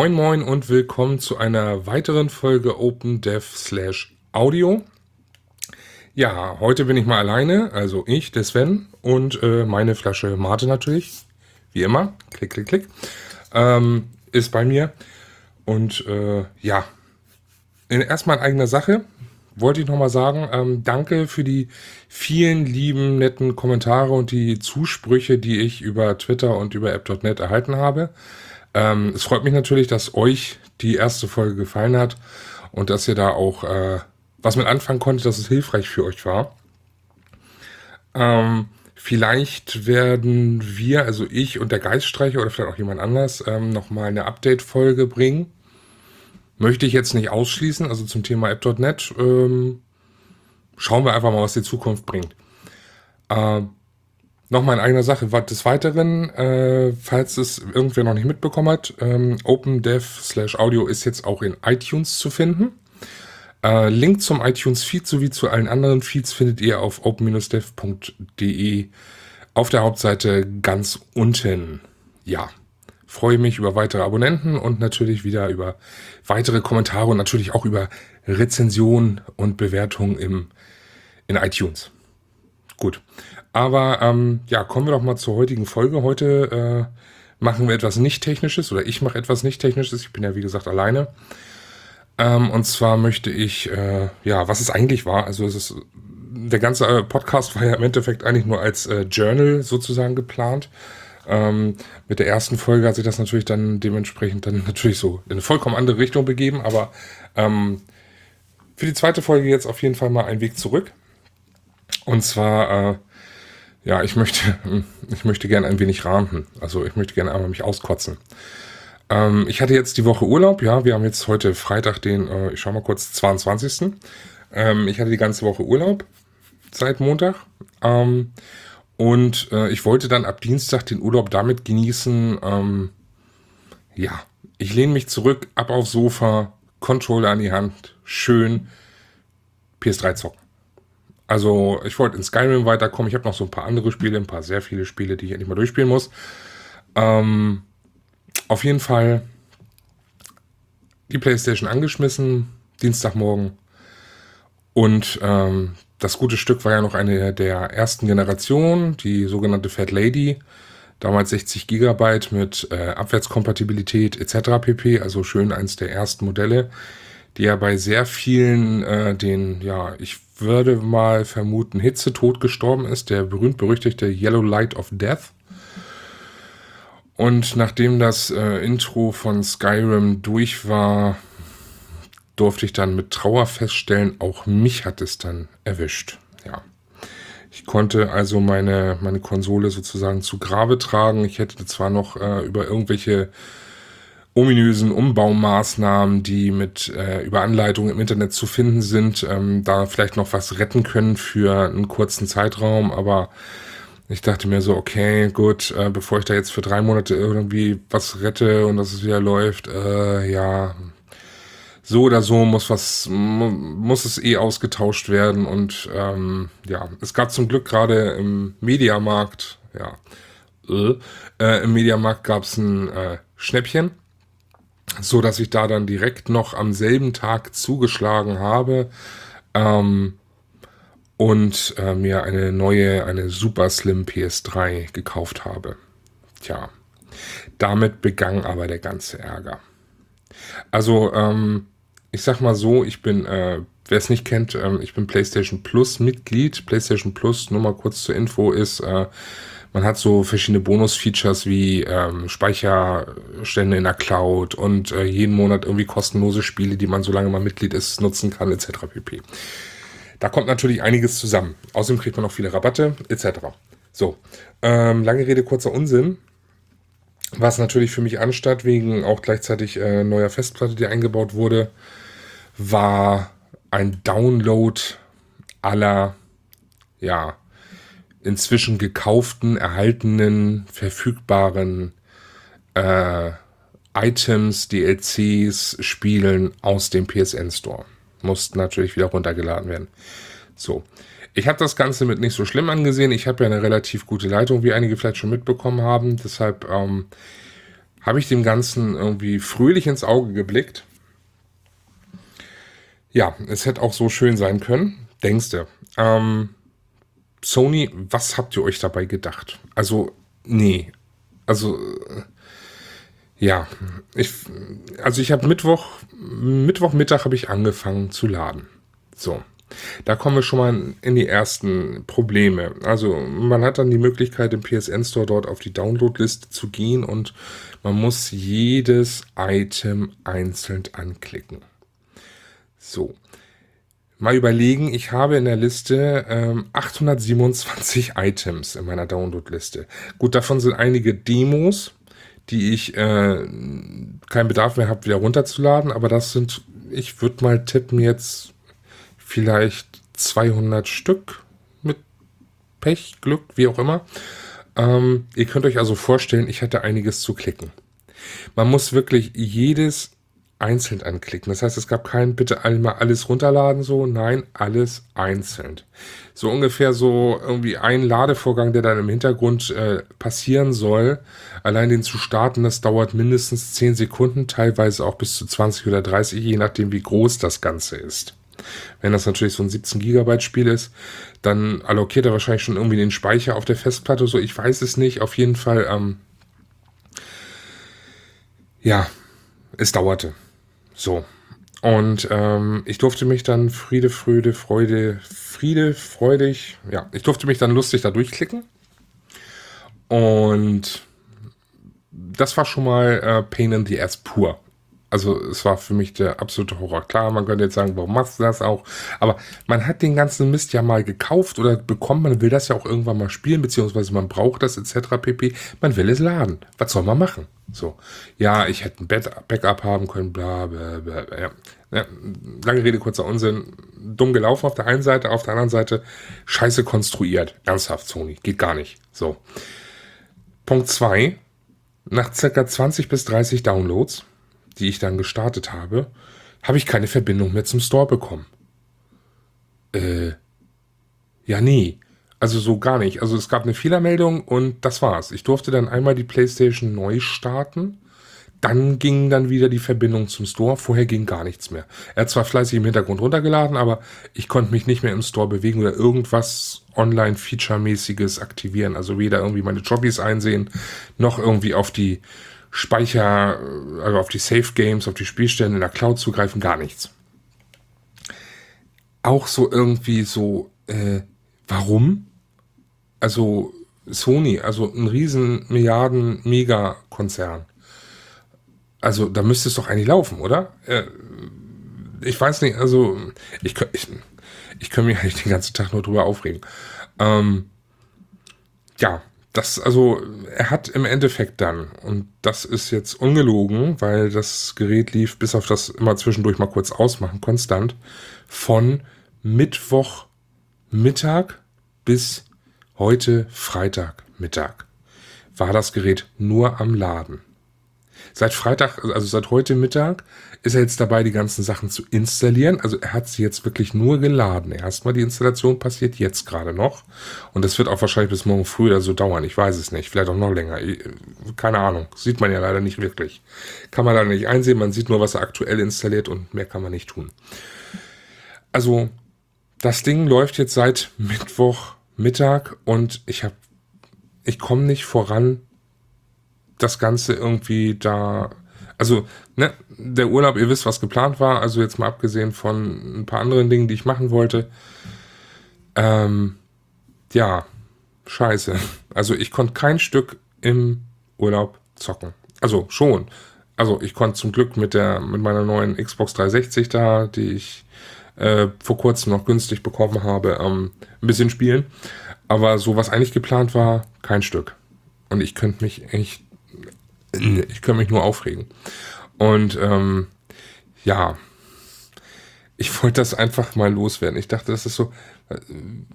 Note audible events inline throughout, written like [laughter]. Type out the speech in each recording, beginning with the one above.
Moin Moin und willkommen zu einer weiteren Folge OpenDev slash Audio. Ja, heute bin ich mal alleine, also ich, der Sven und äh, meine Flasche Mate natürlich, wie immer, klick, klick, klick, ähm, ist bei mir. Und äh, ja, erstmal in eigener Sache wollte ich nochmal sagen, ähm, danke für die vielen lieben, netten Kommentare und die Zusprüche, die ich über Twitter und über app.net erhalten habe. Ähm, es freut mich natürlich, dass euch die erste Folge gefallen hat und dass ihr da auch äh, was mit anfangen konntet, dass es hilfreich für euch war. Ähm, vielleicht werden wir, also ich und der Geiststreicher oder vielleicht auch jemand anders, ähm, nochmal eine Update-Folge bringen. Möchte ich jetzt nicht ausschließen, also zum Thema App.net. Ähm, schauen wir einfach mal, was die Zukunft bringt. Äh, Nochmal in eigener Sache. Des Weiteren, äh, falls es irgendwer noch nicht mitbekommen hat, ähm, OpenDev slash Audio ist jetzt auch in iTunes zu finden. Äh, Link zum iTunes-Feed sowie zu allen anderen Feeds findet ihr auf open-dev.de auf der Hauptseite ganz unten. Ja, freue mich über weitere Abonnenten und natürlich wieder über weitere Kommentare und natürlich auch über Rezensionen und Bewertungen im, in iTunes. Gut. Aber ähm, ja, kommen wir doch mal zur heutigen Folge. Heute äh, machen wir etwas nicht Technisches oder ich mache etwas nicht Technisches. Ich bin ja wie gesagt alleine. Ähm, und zwar möchte ich, äh, ja, was es eigentlich war. Also es ist, der ganze äh, Podcast war ja im Endeffekt eigentlich nur als äh, Journal sozusagen geplant. Ähm, mit der ersten Folge hat sich das natürlich dann dementsprechend dann [laughs] natürlich so in eine vollkommen andere Richtung begeben. Aber ähm, für die zweite Folge jetzt auf jeden Fall mal ein Weg zurück. Und zwar äh, ja, ich möchte, [laughs] ich möchte gerne ein wenig ranten. Also ich möchte gerne einmal mich auskotzen. Ähm, ich hatte jetzt die Woche Urlaub, ja, wir haben jetzt heute Freitag den, äh, ich schau mal kurz, 22. Ähm, ich hatte die ganze Woche Urlaub seit Montag. Ähm, und äh, ich wollte dann ab Dienstag den Urlaub damit genießen, ähm, ja, ich lehne mich zurück, ab aufs Sofa, Controller an die Hand, schön PS3 zocken. Also ich wollte in Skyrim weiterkommen. Ich habe noch so ein paar andere Spiele, ein paar sehr viele Spiele, die ich endlich mal durchspielen muss. Ähm, auf jeden Fall die PlayStation angeschmissen, Dienstagmorgen. Und ähm, das gute Stück war ja noch eine der ersten Generationen, die sogenannte Fat Lady. Damals 60 Gigabyte mit äh, Abwärtskompatibilität etc. pp. Also schön eins der ersten Modelle, die ja bei sehr vielen äh, den, ja, ich würde mal vermuten, Hitzetod gestorben ist, der berühmt-berüchtigte Yellow Light of Death. Und nachdem das äh, Intro von Skyrim durch war, durfte ich dann mit Trauer feststellen, auch mich hat es dann erwischt. Ja. Ich konnte also meine, meine Konsole sozusagen zu Grabe tragen. Ich hätte zwar noch äh, über irgendwelche ominösen Umbaumaßnahmen, die mit äh, über Anleitungen im Internet zu finden sind, ähm, da vielleicht noch was retten können für einen kurzen Zeitraum, aber ich dachte mir so, okay, gut, äh, bevor ich da jetzt für drei Monate irgendwie was rette und dass es wieder läuft, äh, ja, so oder so muss was, muss es eh ausgetauscht werden. Und ähm, ja, es gab zum Glück gerade im Mediamarkt, ja, äh, im Mediamarkt gab es ein äh, Schnäppchen so dass ich da dann direkt noch am selben Tag zugeschlagen habe ähm, und äh, mir eine neue, eine Super Slim PS3 gekauft habe. Tja, damit begann aber der ganze Ärger. Also, ähm, ich sag mal so, ich bin, äh, wer es nicht kennt, ähm, ich bin PlayStation Plus Mitglied. PlayStation Plus, nur mal kurz zur Info, ist äh, man hat so verschiedene Bonus-Features wie ähm, Speicherstände in der Cloud und äh, jeden Monat irgendwie kostenlose Spiele, die man, solange man Mitglied ist, nutzen kann, etc. pp. Da kommt natürlich einiges zusammen. Außerdem kriegt man auch viele Rabatte, etc. So, ähm, lange Rede, kurzer Unsinn. Was natürlich für mich anstatt, wegen auch gleichzeitig äh, neuer Festplatte, die eingebaut wurde, war ein Download aller, ja, inzwischen gekauften, erhaltenen, verfügbaren äh, Items, DLCs, Spielen aus dem PSN Store. Mussten natürlich wieder runtergeladen werden. So. Ich habe das Ganze mit nicht so schlimm angesehen. Ich habe ja eine relativ gute Leitung, wie einige vielleicht schon mitbekommen haben. Deshalb ähm, habe ich dem Ganzen irgendwie fröhlich ins Auge geblickt. Ja, es hätte auch so schön sein können, denkste. Ähm, Sony, was habt ihr euch dabei gedacht? Also, nee. Also, äh, ja, ich, also ich habe Mittwoch, Mittwochmittag habe ich angefangen zu laden. So. Da kommen wir schon mal in die ersten Probleme. Also man hat dann die Möglichkeit im PSN Store dort auf die Downloadliste zu gehen und man muss jedes Item einzeln anklicken. So. Mal überlegen, ich habe in der Liste ähm, 827 [laughs] Items in meiner Downloadliste. Gut, davon sind einige Demos, die ich äh, keinen Bedarf mehr habe, wieder runterzuladen, aber das sind, ich würde mal tippen jetzt vielleicht 200 Stück mit Pech, Glück, wie auch immer. Ähm, ihr könnt euch also vorstellen, ich hatte einiges zu klicken. Man muss wirklich jedes einzeln anklicken. Das heißt, es gab kein bitte einmal alles runterladen so, nein, alles einzeln. So ungefähr so irgendwie ein Ladevorgang, der dann im Hintergrund äh, passieren soll. Allein den zu starten, das dauert mindestens 10 Sekunden, teilweise auch bis zu 20 oder 30, je nachdem wie groß das Ganze ist. Wenn das natürlich so ein 17 Gigabyte Spiel ist, dann allokiert er wahrscheinlich schon irgendwie den Speicher auf der Festplatte so. Ich weiß es nicht. Auf jeden Fall, ähm, ja, es dauerte. So. Und ähm, ich durfte mich dann Friede, Fröde, Freude, Friede, freudig, ja, ich durfte mich dann lustig da durchklicken. Und das war schon mal äh, Pain in the Ass pur. Also es war für mich der absolute Horror. Klar, man könnte jetzt sagen, warum machst du das auch? Aber man hat den ganzen Mist ja mal gekauft oder bekommen. Man will das ja auch irgendwann mal spielen, beziehungsweise man braucht das etc. pp. Man will es laden. Was soll man machen? So, ja, ich hätte ein Backup haben können, bla, bla, bla. Ja. Ja, lange Rede, kurzer Unsinn. Dumm gelaufen auf der einen Seite, auf der anderen Seite scheiße konstruiert. Ernsthaft, Sony. Geht gar nicht. So. Punkt zwei Nach circa 20 bis 30 Downloads die ich dann gestartet habe, habe ich keine Verbindung mehr zum Store bekommen. Äh, ja, nee. Also so gar nicht. Also es gab eine Fehlermeldung und das war's. Ich durfte dann einmal die PlayStation neu starten. Dann ging dann wieder die Verbindung zum Store. Vorher ging gar nichts mehr. Er hat zwar fleißig im Hintergrund runtergeladen, aber ich konnte mich nicht mehr im Store bewegen oder irgendwas Online-Feature-mäßiges aktivieren. Also weder irgendwie meine Jobbies einsehen, noch irgendwie auf die Speicher, also auf die Safe Games, auf die Spielstände in der Cloud zugreifen, gar nichts. Auch so irgendwie so, äh, warum? Also Sony, also ein riesen Milliarden Mega-Konzern. Also da müsste es doch eigentlich laufen, oder? Äh, ich weiß nicht, also ich, ich, ich kann mich [laughs] eigentlich den ganzen Tag nur drüber aufregen. Ähm, ja, das, also, er hat im Endeffekt dann, und das ist jetzt ungelogen, weil das Gerät lief bis auf das immer zwischendurch mal kurz ausmachen, konstant, von Mittwoch Mittag bis heute Freitag Mittag war das Gerät nur am Laden. Seit Freitag, also seit heute Mittag, ist er jetzt dabei, die ganzen Sachen zu installieren. Also er hat sie jetzt wirklich nur geladen. Erstmal die Installation passiert jetzt gerade noch. Und das wird auch wahrscheinlich bis morgen früh oder so dauern. Ich weiß es nicht. Vielleicht auch noch länger. Keine Ahnung. Sieht man ja leider nicht wirklich. Kann man da nicht einsehen. Man sieht nur, was er aktuell installiert und mehr kann man nicht tun. Also das Ding läuft jetzt seit Mittwoch Mittag und ich habe, ich komme nicht voran, das Ganze irgendwie da, also, ne, der Urlaub, ihr wisst, was geplant war, also jetzt mal abgesehen von ein paar anderen Dingen, die ich machen wollte. Ähm, ja, scheiße. Also ich konnte kein Stück im Urlaub zocken. Also schon. Also ich konnte zum Glück mit der, mit meiner neuen Xbox 360 da, die ich äh, vor kurzem noch günstig bekommen habe, ähm, ein bisschen spielen. Aber so was eigentlich geplant war, kein Stück. Und ich könnte mich echt ich kann mich nur aufregen. Und ähm, ja, ich wollte das einfach mal loswerden. Ich dachte, das ist so,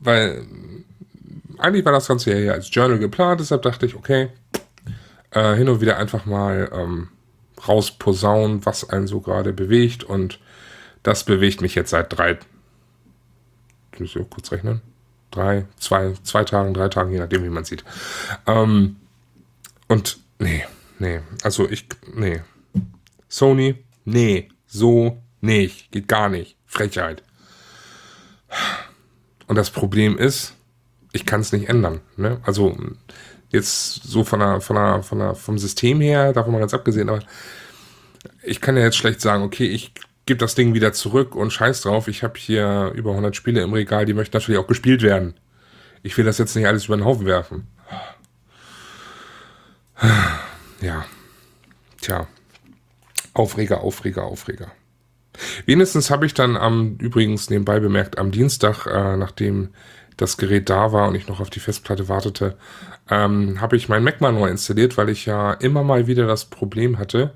weil eigentlich war das Ganze ja hier als Journal geplant, deshalb dachte ich, okay, äh, hin und wieder einfach mal ähm, rausposaunen, was einen so gerade bewegt. Und das bewegt mich jetzt seit drei, muss ich kurz rechnen, drei, zwei, zwei Tagen, drei Tagen, je nachdem, wie man sieht. Ähm, und nee, nee. Also ich, nee. Sony, nee. So nicht. Geht gar nicht. Frechheit. Und das Problem ist, ich kann es nicht ändern. Ne? Also jetzt so von der, von der, von der, vom System her, davon mal ganz abgesehen, aber ich kann ja jetzt schlecht sagen, okay, ich gebe das Ding wieder zurück und scheiß drauf, ich habe hier über 100 Spiele im Regal, die möchten natürlich auch gespielt werden. Ich will das jetzt nicht alles über den Haufen werfen. Ja. Tja. Aufreger, Aufreger, Aufreger. Wenigstens habe ich dann am, übrigens nebenbei bemerkt, am Dienstag, äh, nachdem das Gerät da war und ich noch auf die Festplatte wartete, ähm, habe ich mein Mac mal neu installiert, weil ich ja immer mal wieder das Problem hatte,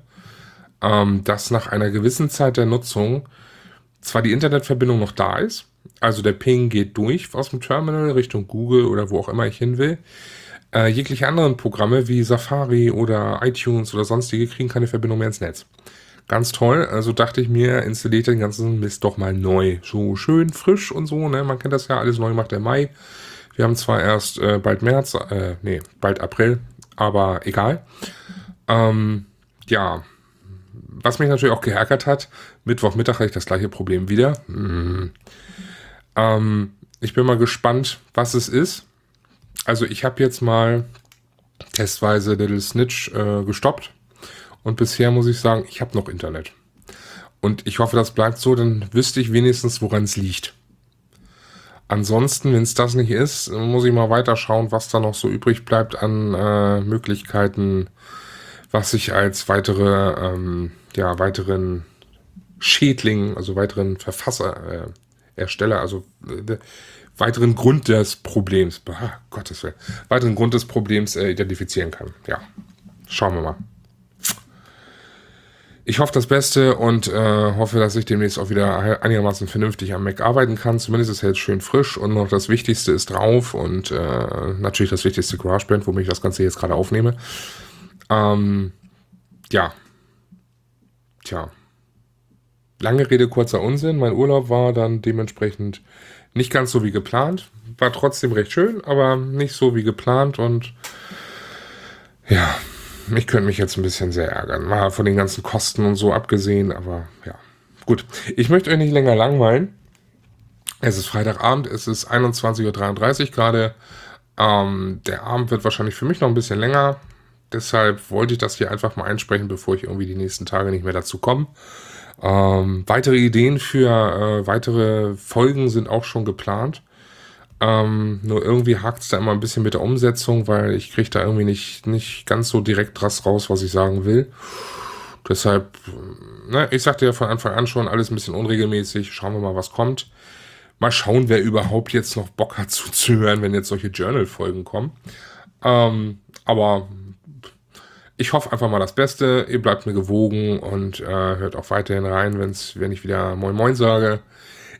ähm, dass nach einer gewissen Zeit der Nutzung zwar die Internetverbindung noch da ist, also der Ping geht durch aus dem Terminal Richtung Google oder wo auch immer ich hin will. Äh, jegliche anderen Programme wie Safari oder iTunes oder sonstige kriegen keine Verbindung mehr ins Netz. Ganz toll. Also dachte ich mir, installiert den ganzen Mist doch mal neu. So schön frisch und so, ne? Man kennt das ja, alles neu macht der Mai. Wir haben zwar erst äh, bald März, äh, nee, bald April, aber egal. Ähm, ja, was mich natürlich auch geärgert hat, Mittwochmittag hatte ich das gleiche Problem wieder. Mhm. Ähm, ich bin mal gespannt, was es ist. Also ich habe jetzt mal testweise Little Snitch äh, gestoppt und bisher muss ich sagen, ich habe noch Internet. Und ich hoffe, das bleibt so, dann wüsste ich wenigstens, woran es liegt. Ansonsten, wenn es das nicht ist, muss ich mal weiter schauen, was da noch so übrig bleibt an äh, Möglichkeiten, was ich als weitere, ähm, ja, weiteren Schädling, also weiteren Verfasser, äh, Ersteller, also äh, weiteren Grund des Problems, ah, Gottes Willen, weiteren Grund des Problems äh, identifizieren kann. Ja, schauen wir mal ich hoffe das Beste und äh, hoffe, dass ich demnächst auch wieder einigermaßen vernünftig am Mac arbeiten kann. Zumindest ist er jetzt schön frisch und noch das Wichtigste ist drauf und äh, natürlich das wichtigste GarageBand, womit ich das Ganze jetzt gerade aufnehme. Ähm, ja. Tja. Lange Rede, kurzer Unsinn. Mein Urlaub war dann dementsprechend nicht ganz so wie geplant. War trotzdem recht schön, aber nicht so wie geplant und ja, ich könnte mich jetzt ein bisschen sehr ärgern. Mal von den ganzen Kosten und so abgesehen, aber ja. Gut, ich möchte euch nicht länger langweilen. Es ist Freitagabend, es ist 21.33 Uhr gerade. Ähm, der Abend wird wahrscheinlich für mich noch ein bisschen länger. Deshalb wollte ich das hier einfach mal einsprechen, bevor ich irgendwie die nächsten Tage nicht mehr dazu komme. Ähm, weitere Ideen für äh, weitere Folgen sind auch schon geplant. Ähm, nur irgendwie hakt es da immer ein bisschen mit der Umsetzung, weil ich kriege da irgendwie nicht, nicht ganz so direkt draus raus, was ich sagen will. Deshalb, ne, ich sagte ja von Anfang an schon, alles ein bisschen unregelmäßig. Schauen wir mal, was kommt. Mal schauen, wer überhaupt jetzt noch Bock hat [laughs] zuzuhören, wenn jetzt solche Journal-Folgen kommen. Ähm, aber ich hoffe einfach mal das Beste. Ihr bleibt mir gewogen und äh, hört auch weiterhin rein, wenn's, wenn ich wieder Moin Moin sage.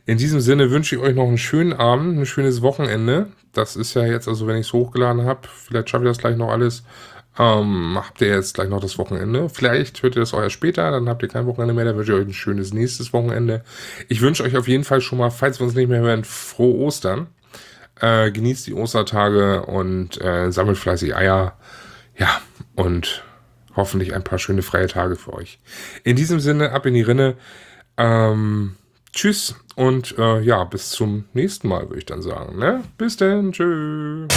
In diesem Sinne wünsche ich euch noch einen schönen Abend, ein schönes Wochenende. Das ist ja jetzt, also wenn ich es hochgeladen habe, vielleicht schaffe ich das gleich noch alles. Ähm, habt ihr jetzt gleich noch das Wochenende. Vielleicht hört ihr das erst später, dann habt ihr kein Wochenende mehr, dann wünsche ich euch ein schönes nächstes Wochenende. Ich wünsche euch auf jeden Fall schon mal, falls wir uns nicht mehr hören, frohe Ostern. Äh, genießt die Ostertage und äh, sammelt fleißig Eier. Ja, und hoffentlich ein paar schöne freie Tage für euch. In diesem Sinne, ab in die Rinne. Ähm, Tschüss und äh, ja, bis zum nächsten Mal, würde ich dann sagen. Ne? Bis dann, tschüss.